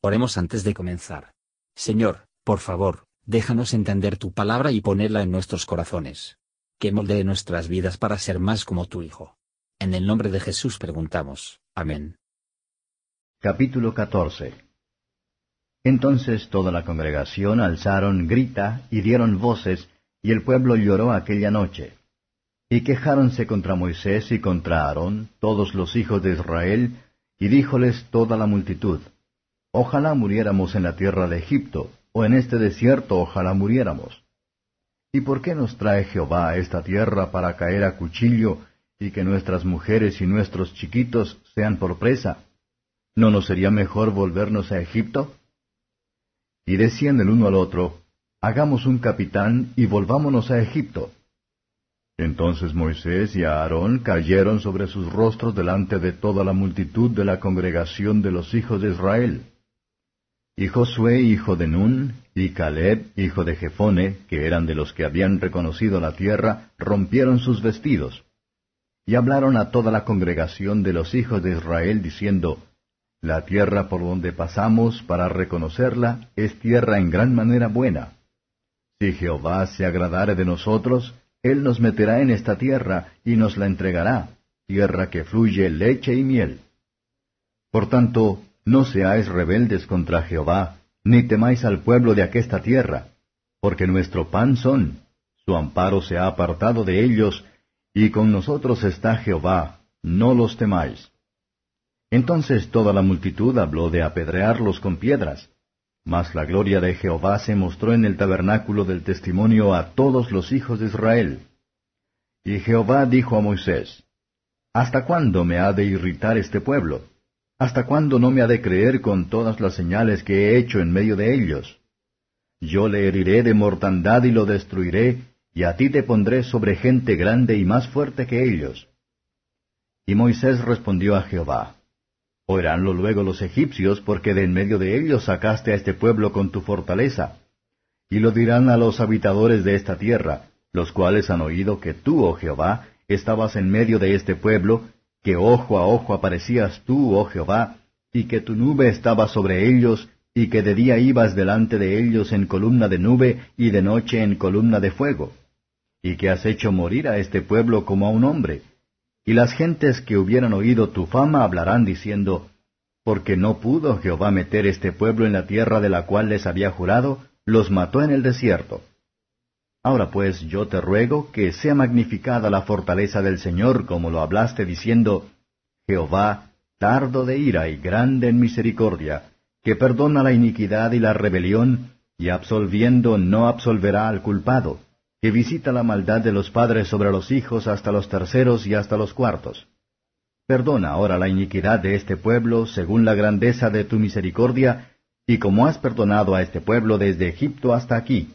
Oremos antes de comenzar. Señor, por favor, déjanos entender tu palabra y ponerla en nuestros corazones. Que moldee nuestras vidas para ser más como tu Hijo. En el nombre de Jesús preguntamos. Amén. Capítulo 14 Entonces toda la congregación alzaron grita y dieron voces, y el pueblo lloró aquella noche. Y quejáronse contra Moisés y contra Aarón, todos los hijos de Israel, y díjoles toda la multitud, Ojalá muriéramos en la tierra de Egipto, o en este desierto ojalá muriéramos. ¿Y por qué nos trae Jehová a esta tierra para caer a cuchillo, y que nuestras mujeres y nuestros chiquitos sean por presa? ¿No nos sería mejor volvernos a Egipto? Y decían el uno al otro, Hagamos un capitán y volvámonos a Egipto. Entonces Moisés y Aarón cayeron sobre sus rostros delante de toda la multitud de la congregación de los hijos de Israel. Y Josué, hijo de Nun, y Caleb, hijo de Jefone, que eran de los que habían reconocido la tierra, rompieron sus vestidos. Y hablaron a toda la congregación de los hijos de Israel, diciendo, La tierra por donde pasamos para reconocerla es tierra en gran manera buena. Si Jehová se agradare de nosotros, Él nos meterá en esta tierra y nos la entregará, tierra que fluye leche y miel. Por tanto, no seáis rebeldes contra Jehová, ni temáis al pueblo de aquesta tierra, porque nuestro pan son, su amparo se ha apartado de ellos, y con nosotros está Jehová, no los temáis. Entonces toda la multitud habló de apedrearlos con piedras, mas la gloria de Jehová se mostró en el tabernáculo del testimonio a todos los hijos de Israel. Y Jehová dijo a Moisés, ¿Hasta cuándo me ha de irritar este pueblo? ¿Hasta cuándo no me ha de creer con todas las señales que he hecho en medio de ellos? Yo le heriré de mortandad y lo destruiré, y a ti te pondré sobre gente grande y más fuerte que ellos. Y Moisés respondió a Jehová, Oiránlo luego los egipcios, porque de en medio de ellos sacaste a este pueblo con tu fortaleza. Y lo dirán a los habitadores de esta tierra, los cuales han oído que tú, oh Jehová, estabas en medio de este pueblo, que ojo a ojo aparecías tú, oh Jehová, y que tu nube estaba sobre ellos, y que de día ibas delante de ellos en columna de nube, y de noche en columna de fuego, y que has hecho morir a este pueblo como a un hombre. Y las gentes que hubieran oído tu fama hablarán diciendo, porque no pudo Jehová meter este pueblo en la tierra de la cual les había jurado, los mató en el desierto. Ahora pues yo te ruego que sea magnificada la fortaleza del Señor, como lo hablaste diciendo, Jehová, tardo de ira y grande en misericordia, que perdona la iniquidad y la rebelión, y absolviendo no absolverá al culpado, que visita la maldad de los padres sobre los hijos hasta los terceros y hasta los cuartos. Perdona ahora la iniquidad de este pueblo según la grandeza de tu misericordia, y como has perdonado a este pueblo desde Egipto hasta aquí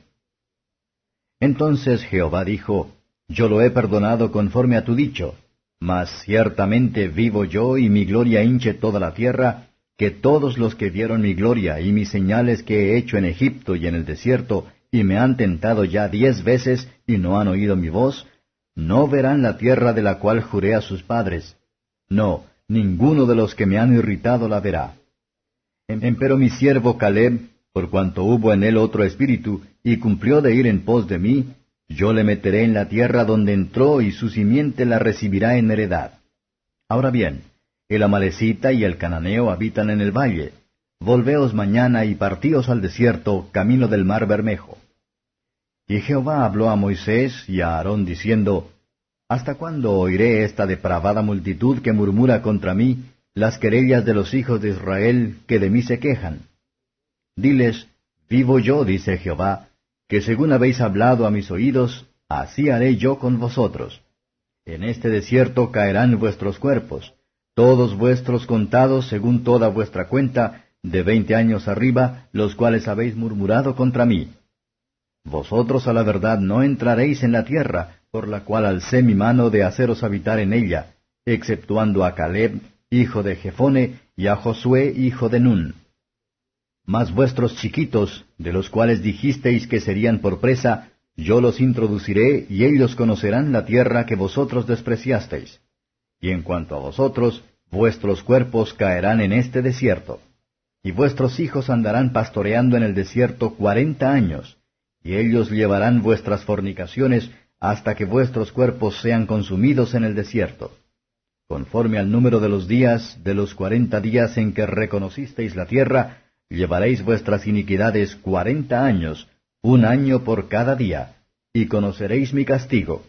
entonces Jehová dijo, Yo lo he perdonado conforme a tu dicho, mas ciertamente vivo yo y mi gloria hinche toda la tierra, que todos los que vieron mi gloria y mis señales que he hecho en Egipto y en el desierto, y me han tentado ya diez veces y no han oído mi voz, no verán la tierra de la cual juré a sus padres. No, ninguno de los que me han irritado la verá. Empero mi siervo Caleb por cuanto hubo en él otro espíritu, y cumplió de ir en pos de mí, yo le meteré en la tierra donde entró, y su simiente la recibirá en heredad. Ahora bien, el amalecita y el cananeo habitan en el valle. Volveos mañana y partíos al desierto, camino del mar Bermejo. Y Jehová habló a Moisés y a Aarón diciendo, ¿Hasta cuándo oiré esta depravada multitud que murmura contra mí, las querellas de los hijos de Israel que de mí se quejan? Diles, vivo yo, dice Jehová, que según habéis hablado a mis oídos, así haré yo con vosotros. En este desierto caerán vuestros cuerpos, todos vuestros contados según toda vuestra cuenta, de veinte años arriba, los cuales habéis murmurado contra mí. Vosotros a la verdad no entraréis en la tierra, por la cual alcé mi mano de haceros habitar en ella, exceptuando a Caleb, hijo de Jefone, y a Josué, hijo de Nun. Mas vuestros chiquitos, de los cuales dijisteis que serían por presa, yo los introduciré y ellos conocerán la tierra que vosotros despreciasteis. Y en cuanto a vosotros, vuestros cuerpos caerán en este desierto. Y vuestros hijos andarán pastoreando en el desierto cuarenta años, y ellos llevarán vuestras fornicaciones hasta que vuestros cuerpos sean consumidos en el desierto. Conforme al número de los días, de los cuarenta días en que reconocisteis la tierra, llevaréis vuestras iniquidades cuarenta años, un año por cada día, y conoceréis mi castigo.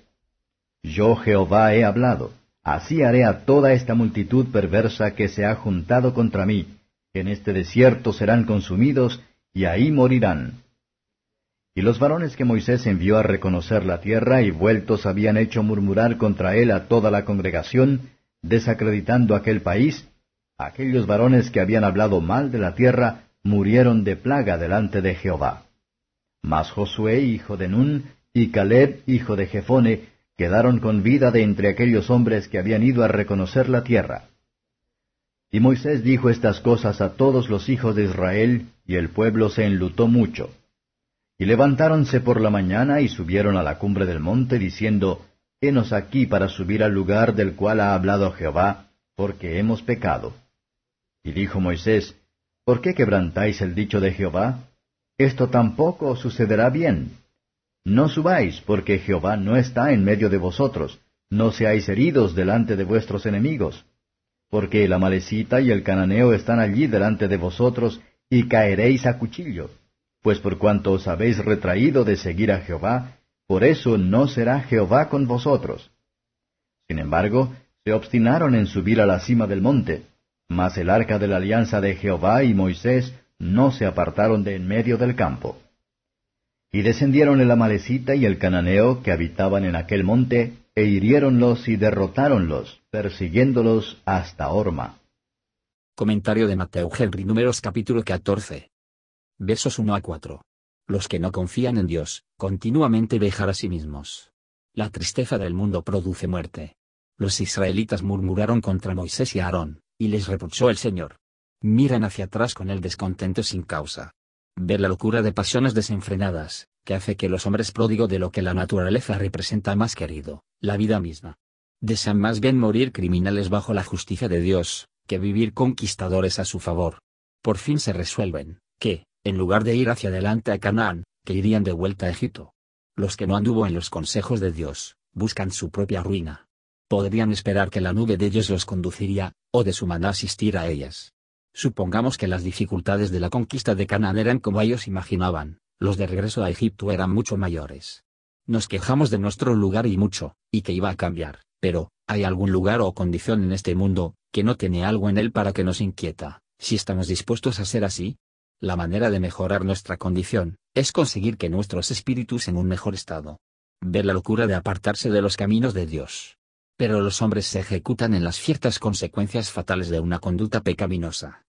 Yo Jehová he hablado, así haré a toda esta multitud perversa que se ha juntado contra mí, en este desierto serán consumidos, y ahí morirán. Y los varones que Moisés envió a reconocer la tierra y vueltos habían hecho murmurar contra él a toda la congregación, desacreditando aquel país, aquellos varones que habían hablado mal de la tierra murieron de plaga delante de Jehová. Mas Josué, hijo de Nun, y Caleb, hijo de Jefone, quedaron con vida de entre aquellos hombres que habían ido a reconocer la tierra. Y Moisés dijo estas cosas a todos los hijos de Israel, y el pueblo se enlutó mucho. Y levantáronse por la mañana y subieron a la cumbre del monte, diciendo, Henos aquí para subir al lugar del cual ha hablado Jehová, porque hemos pecado. Y dijo Moisés, ¿Por qué quebrantáis el dicho de Jehová? Esto tampoco sucederá bien. No subáis, porque Jehová no está en medio de vosotros, no seáis heridos delante de vuestros enemigos. Porque la malecita y el cananeo están allí delante de vosotros, y caeréis a cuchillo. Pues por cuanto os habéis retraído de seguir a Jehová, por eso no será Jehová con vosotros. Sin embargo, se obstinaron en subir a la cima del monte, mas el arca de la alianza de Jehová y Moisés no se apartaron de en medio del campo. Y descendieron el amalecita y el cananeo que habitaban en aquel monte, e hiriéronlos y derrotáronlos, persiguiéndolos hasta Orma. Comentario de Mateo Henry Números capítulo 14. Versos 1 a 4. Los que no confían en Dios, continuamente dejar a sí mismos. La tristeza del mundo produce muerte. Los israelitas murmuraron contra Moisés y Aarón, y les reprochó el Señor. Miran hacia atrás con el descontento sin causa. Ver la locura de pasiones desenfrenadas, que hace que los hombres pródigo de lo que la naturaleza representa más querido, la vida misma. Desean más bien morir criminales bajo la justicia de Dios, que vivir conquistadores a su favor. Por fin se resuelven, que, en lugar de ir hacia adelante a Canaán, que irían de vuelta a Egipto. Los que no anduvo en los consejos de Dios, buscan su propia ruina. Podrían esperar que la nube de Dios los conduciría, o de su maná asistir a ellas. Supongamos que las dificultades de la conquista de Canaán eran como ellos imaginaban, los de regreso a Egipto eran mucho mayores. Nos quejamos de nuestro lugar y mucho, y que iba a cambiar, pero, ¿hay algún lugar o condición en este mundo, que no tiene algo en él para que nos inquieta, si estamos dispuestos a ser así? La manera de mejorar nuestra condición, es conseguir que nuestros espíritus en un mejor estado. Ver la locura de apartarse de los caminos de Dios, pero los hombres se ejecutan en las ciertas consecuencias fatales de una conducta pecaminosa.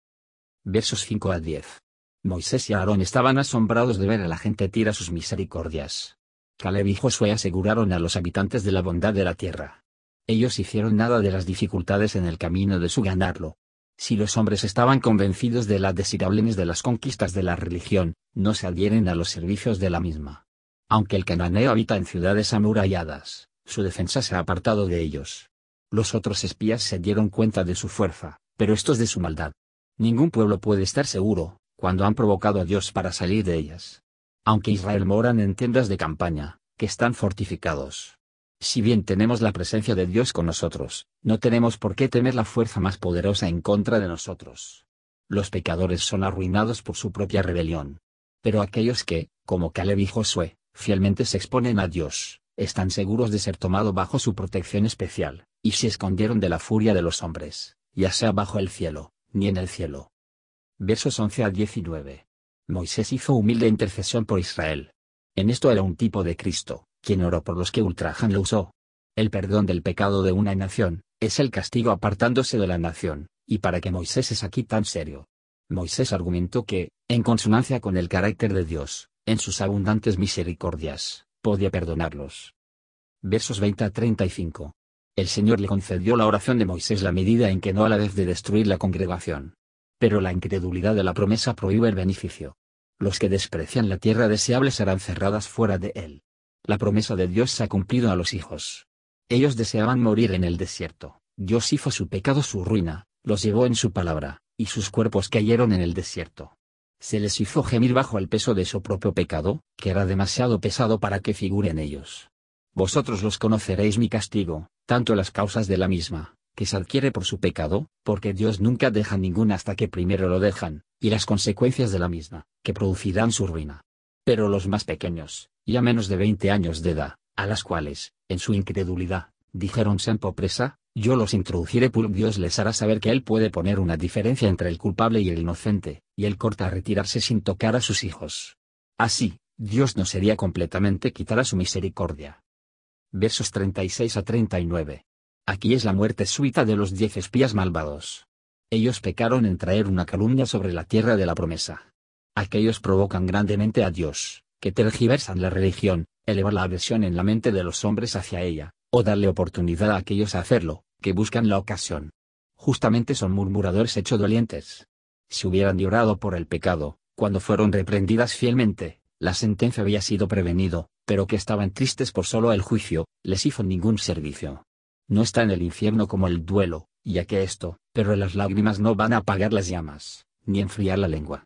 Versos 5 a 10. Moisés y Aarón estaban asombrados de ver a la gente tirar sus misericordias. Caleb y Josué aseguraron a los habitantes de la bondad de la tierra. Ellos hicieron nada de las dificultades en el camino de su ganarlo. Si los hombres estaban convencidos de la desirablenes de las conquistas de la religión, no se adhieren a los servicios de la misma. Aunque el cananeo habita en ciudades amuralladas, su defensa se ha apartado de ellos. Los otros espías se dieron cuenta de su fuerza, pero estos de su maldad. Ningún pueblo puede estar seguro, cuando han provocado a Dios para salir de ellas. Aunque Israel moran en tiendas de campaña, que están fortificados. Si bien tenemos la presencia de Dios con nosotros, no tenemos por qué temer la fuerza más poderosa en contra de nosotros. Los pecadores son arruinados por su propia rebelión. Pero aquellos que, como Caleb y Josué, fielmente se exponen a Dios, están seguros de ser tomado bajo su protección especial, y se escondieron de la furia de los hombres, ya sea bajo el cielo, ni en el cielo. Versos 11 al 19. Moisés hizo humilde intercesión por Israel. En esto era un tipo de Cristo, quien oró por los que ultrajan lo usó. El perdón del pecado de una nación, es el castigo apartándose de la nación, y para que Moisés es aquí tan serio. Moisés argumentó que, en consonancia con el carácter de Dios, en sus abundantes misericordias, podía perdonarlos. Versos 20 a 35. El Señor le concedió la oración de Moisés la medida en que no a la vez de destruir la congregación. Pero la incredulidad de la promesa prohíbe el beneficio. Los que desprecian la tierra deseable serán cerradas fuera de él. La promesa de Dios se ha cumplido a los hijos. Ellos deseaban morir en el desierto. Dios hizo su pecado su ruina, los llevó en su palabra, y sus cuerpos cayeron en el desierto. Se les hizo gemir bajo el peso de su propio pecado, que era demasiado pesado para que figuren ellos. Vosotros los conoceréis mi castigo, tanto las causas de la misma, que se adquiere por su pecado, porque Dios nunca deja ninguna hasta que primero lo dejan, y las consecuencias de la misma, que producirán su ruina. Pero los más pequeños, ya menos de veinte años de edad, a las cuales, en su incredulidad, dijeron sean popresa, yo los introduciré Dios les hará saber que Él puede poner una diferencia entre el culpable y el inocente, y Él corta a retirarse sin tocar a sus hijos. Así, Dios no sería completamente quitar a su misericordia. Versos 36 a 39. Aquí es la muerte súbita de los diez espías malvados. Ellos pecaron en traer una calumnia sobre la tierra de la promesa. Aquellos provocan grandemente a Dios, que tergiversan la religión, elevar la aversión en la mente de los hombres hacia ella, o darle oportunidad a aquellos a hacerlo, que buscan la ocasión. Justamente son murmuradores hecho dolientes. Si hubieran llorado por el pecado, cuando fueron reprendidas fielmente, la sentencia había sido prevenido, pero que estaban tristes por solo el juicio, les hizo ningún servicio. No está en el infierno como el duelo, ya que esto, pero las lágrimas no van a apagar las llamas, ni enfriar la lengua.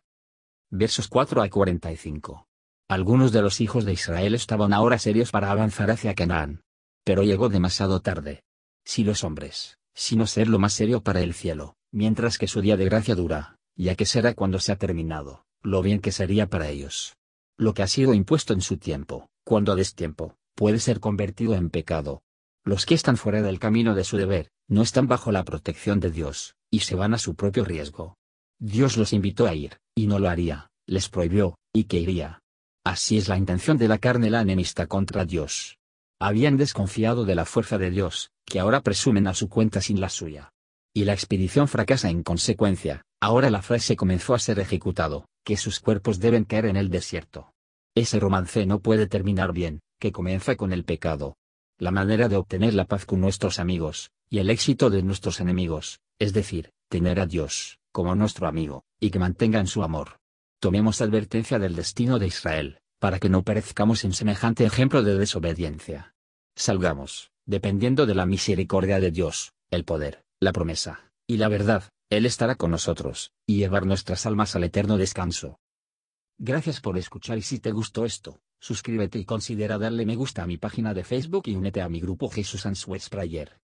Versos 4 a 45. Algunos de los hijos de Israel estaban ahora serios para avanzar hacia Canaán. Pero llegó demasiado tarde. Si los hombres, sino ser lo más serio para el cielo, mientras que su día de gracia dura, ya que será cuando se ha terminado, lo bien que sería para ellos. Lo que ha sido impuesto en su tiempo, cuando a destiempo, puede ser convertido en pecado. Los que están fuera del camino de su deber, no están bajo la protección de Dios, y se van a su propio riesgo. Dios los invitó a ir, y no lo haría, les prohibió, y que iría. Así es la intención de la carne la enemista contra Dios. Habían desconfiado de la fuerza de Dios, que ahora presumen a su cuenta sin la suya. Y la expedición fracasa en consecuencia, ahora la frase comenzó a ser ejecutado, que sus cuerpos deben caer en el desierto. Ese romance no puede terminar bien, que comienza con el pecado. La manera de obtener la paz con nuestros amigos, y el éxito de nuestros enemigos, es decir, tener a Dios, como nuestro amigo, y que mantenga en su amor tomemos advertencia del destino de Israel, para que no perezcamos en semejante ejemplo de desobediencia. Salgamos, dependiendo de la misericordia de Dios, el poder, la promesa, y la verdad, Él estará con nosotros, y llevar nuestras almas al eterno descanso. Gracias por escuchar y si te gustó esto, suscríbete y considera darle me gusta a mi página de Facebook y únete a mi grupo Jesús Answers Prayer.